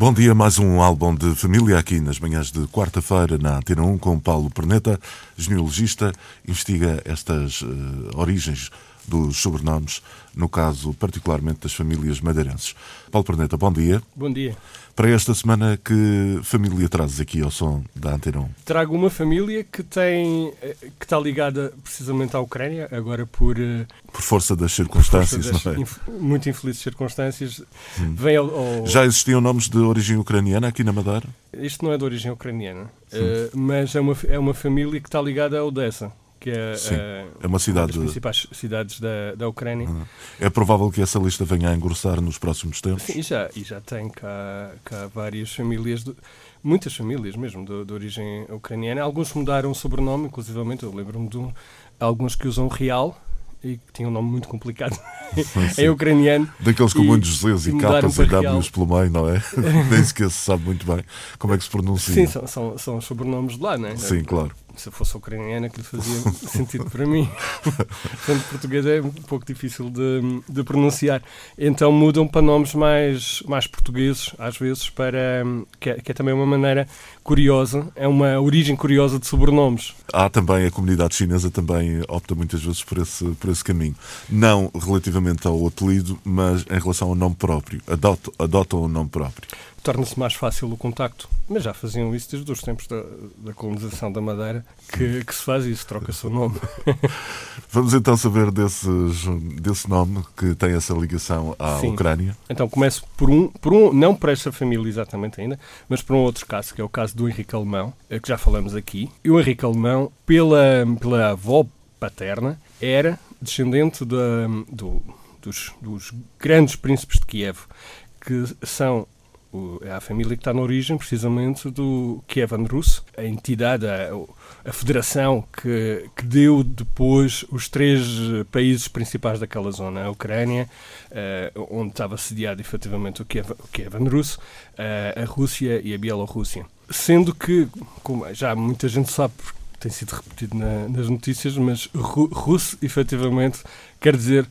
Bom dia, mais um álbum de família aqui nas manhãs de quarta-feira na Antena 1 com Paulo Perneta, genealogista, investiga estas uh, origens dos sobrenomes, no caso particularmente das famílias madeirenses. Paulo Perneta, bom dia. Bom dia. Para esta semana, que família trazes aqui ao som da Antena 1? Trago uma família que tem eh, que está ligada precisamente à Ucrânia, agora por... Eh, por força das circunstâncias, força das não é? Inf muito infelizes circunstâncias. Hum. Vem ao, ao... Já existiam nomes de origem ucraniana aqui na Madeira? Isto não é de origem ucraniana, uh, mas é uma, é uma família que está ligada a Odessa que é, Sim, é, é uma cidade uma das principais cidades da, da Ucrânia. Uhum. É provável que essa lista venha a engrossar nos próximos tempos? Sim, e já, e já tem cá, cá várias famílias, muitas famílias mesmo, de, origem ucraniana. Alguns mudaram o sobrenome, inclusivamente, eu lembro-me de um, alguns que usam Real, e que tinha um nome muito complicado em ucraniano. Daqueles com muitos Zs e Ks e Ws pelo meio, não é? Nem sequer se sabe muito bem como é que se pronuncia. Sim, são, são, são os sobrenomes de lá, não é? Sim, claro se fosse ucraniana, aquilo fazia sentido para mim. Portanto, português é um pouco difícil de, de, pronunciar. Então mudam para nomes mais, mais portugueses, às vezes, para que é, que é, também uma maneira curiosa, é uma origem curiosa de sobrenomes. Há também, a comunidade chinesa também opta muitas vezes por esse, por esse caminho. Não relativamente ao apelido, mas em relação ao nome próprio. Adotam, adotam o nome próprio torna-se mais fácil o contacto. Mas já faziam isso desde os tempos da, da colonização da Madeira, que, que se faz isso, troca-se o nome. Vamos então saber desses, desse nome que tem essa ligação à Sim. Ucrânia. Então começo por um, por um, não por esta família exatamente ainda, mas por um outro caso, que é o caso do Henrique Alemão, eh, que já falamos aqui. E o Henrique Alemão, pela, pela avó paterna, era descendente da, do, dos, dos grandes príncipes de Kiev, que são é a família que está na origem precisamente do Kievan Rus, a entidade, a, a federação que, que, deu depois os três países principais daquela zona, a Ucrânia, uh, onde estava sediado efetivamente o Kievan, o Kievan Rus, uh, a Rússia e a Bielorrússia. Sendo que, como já muita gente sabe, tem sido repetido na, nas notícias, mas Rus efetivamente quer dizer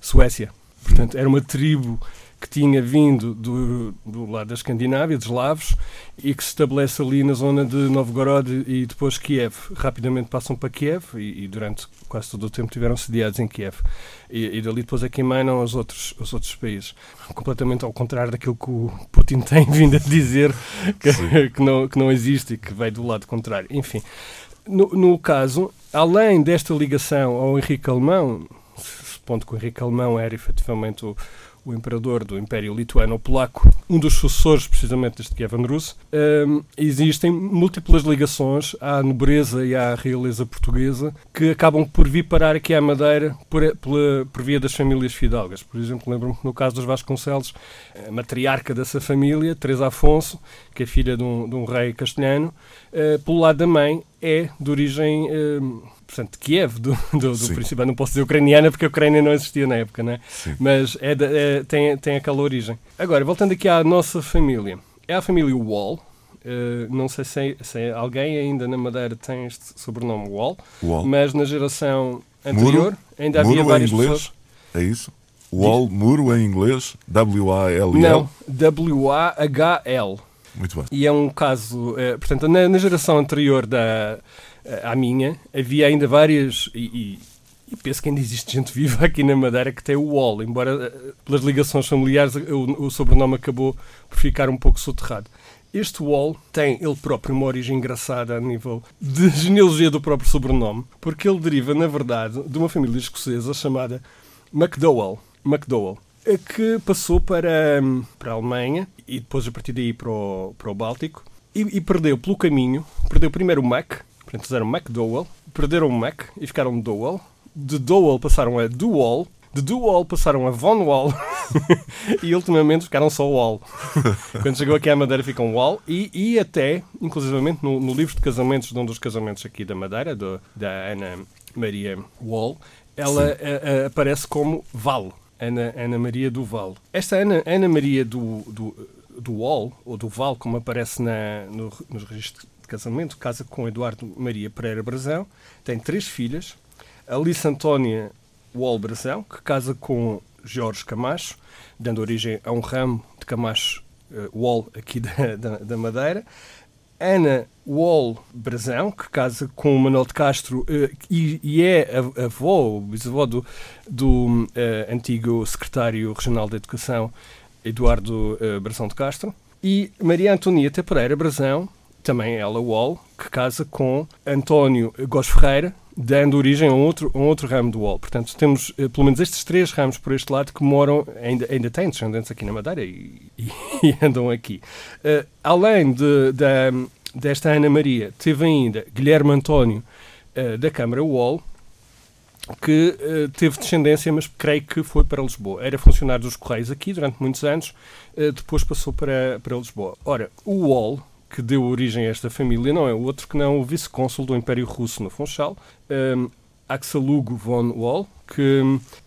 Suécia. Portanto, era uma tribo que tinha vindo do, do lado da Escandinávia, dos Lavos, e que se estabelece ali na zona de Novgorod e depois Kiev. Rapidamente passam para Kiev e, e durante quase todo o tempo tiveram sediados em Kiev. E, e dali depois é que emanam os outros, os outros países. Completamente ao contrário daquilo que o Putin tem vindo a dizer que, que, não, que não existe e que vai do lado contrário. Enfim, no, no caso, além desta ligação ao Henrique Alemão, ponto que o Henrique Alemão era efetivamente o o imperador do Império Lituano-Polaco, um dos sucessores precisamente deste Kievan Rus, um, existem múltiplas ligações à nobreza e à realeza portuguesa que acabam por vir parar aqui à Madeira por, por via das famílias fidalgas. Por exemplo, lembro-me que no caso dos Vasconcelos, a matriarca dessa família, Teresa Afonso, que é filha de um, de um rei castelhano, uh, pelo lado da mãe, é de origem. Uh, portanto, de Kiev, do, do, do Principado. Não posso dizer ucraniana porque a Ucrânia não existia na época, né? mas é, de, é tem, tem aquela origem. Agora, voltando aqui à nossa família. É a família Wall. Uh, não sei se, se, alguém ainda na Madeira tem este sobrenome Wall, Wall. mas na geração anterior muro? ainda havia muro várias inglês? pessoas. É isso? Wall, muro em inglês, W-A-L-L. Não, W-A-H-L. Muito bem. E é um caso, é, portanto, na, na, geração anterior da, à minha, havia ainda várias, e, e, penso que ainda existe gente viva aqui na Madeira que tem o Wall, embora eh, pelas ligações familiares o, o sobrenome acabou por ficar um pouco soterrado. Este Wall tem ele próprio uma origem engraçada a nível de genealogia do próprio sobrenome, porque ele deriva, na verdade, de uma família escocesa chamada McDowell. McDowell que passou para, para a Alemanha e depois a partir daí para o, para o Báltico e, e perdeu pelo caminho, perdeu primeiro o Mac, portanto fizeram McDowell, perderam o Mac e ficaram Dowell. De Dowell passaram a Dual, de Wall passaram a Von Wall e ultimamente ficaram só Wall. Quando chegou aqui à Madeira ficam Wall e, e até, inclusivamente, no, no, livro de casamentos, de um dos casamentos aqui da Madeira, do, da Ana Maria Wall, ela a, a, aparece como Val. Ana, Ana Maria do Val. Esta Ana, Ana Maria do, do, do Wall, ou do Val, como aparece na, no, nos registros casamento, casa com Eduardo Maria Pereira Brazão, tem três filhas, Alice Antónia Wall Brazão, que casa com Jorge Camacho, dando origem a um ramo de Camacho uh, Wall aqui da, da, da Madeira. Ana Wall Brazão, que casa com Manuel de Castro uh, e, e, é avó, bisavó do, do uh, antigo secretário regional da Educação, Eduardo uh, Brazão de Castro. E Maria Antonieta Pereira Brazão, também ela Wall, que casa com António Gos Ferreira, dando origem a um outro, um outro ramo do UOL. Portanto, temos uh, pelo menos estes três ramos por este lado que moram, ainda, ainda têm descendentes aqui na Madeira e, e, e andam aqui. Uh, além de, de, desta Ana Maria, teve ainda Guilherme António uh, da Câmara UOL, que teve descendência, mas creio que foi para Lisboa. Era funcionário dos Correios aqui durante muitos anos, depois passou para, para Lisboa. Ora, o UOL, que deu origem a esta família não é outro que não o vice-cônsul do Império Russo no Funchal, um, Axelugo von Wall, que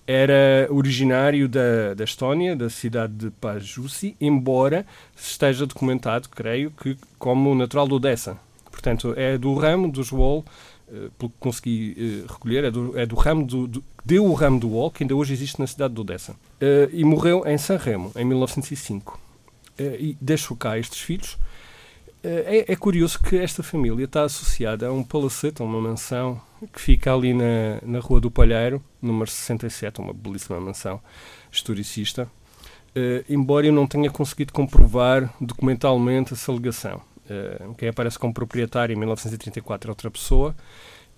era originário da, da Estónia, da cidade de Pajussi, embora esteja documentado, creio, que como natural do Odessa. Portanto, é do ramo dos Wall, uh, pelo que consegui uh, recolher, é do, é do ramo do, do, deu o ramo do Wall, que ainda hoje existe na cidade de Odessa. Uh, e morreu em San Remo, em 1905. e deixou cá estes filhos, é, é, curioso que esta família está associada a um palacete, a uma mansão que fica ali na, na Rua do Palheiro, número 67, uma belíssima mansão historicista, uh, embora eu não tenha conseguido comprovar documentalmente essa alegação. Uh, quem aparece como proprietário em 1934 é outra pessoa,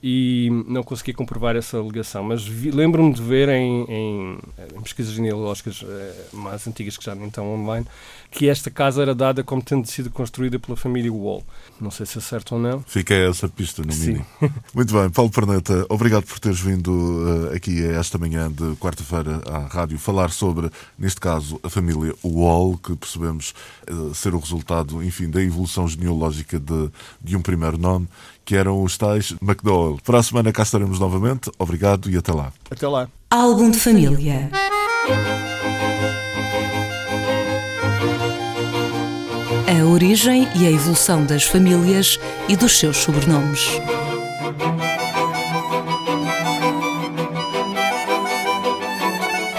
e não consegui comprovar essa alegação, mas lembro-me de ver em, em, em, pesquisas genealógicas eh, mais antigas que já não estão online que esta casa era dada como tendo sido construída pela família Wall. Não sei se é certo ou não. Fica essa pista no mínimo. Muito bem, Paulo Perneta, obrigado por teres vindo uh, aqui esta manhã de quarta-feira à rádio falar sobre, neste caso, a família Wall, que percebemos uh, ser o resultado, enfim, da evolução genealógica de, de um primeiro nome que eram os tais McDowell. Para a semana cá estaremos novamente. Obrigado e até lá. Até lá. Álbum de família. A origem e a evolução das famílias e dos seus sobrenomes.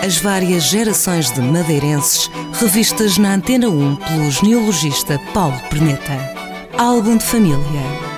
As várias gerações de madeirenses revistas na Antena 1 pelo genealogista Paulo Perneta. Álbum de família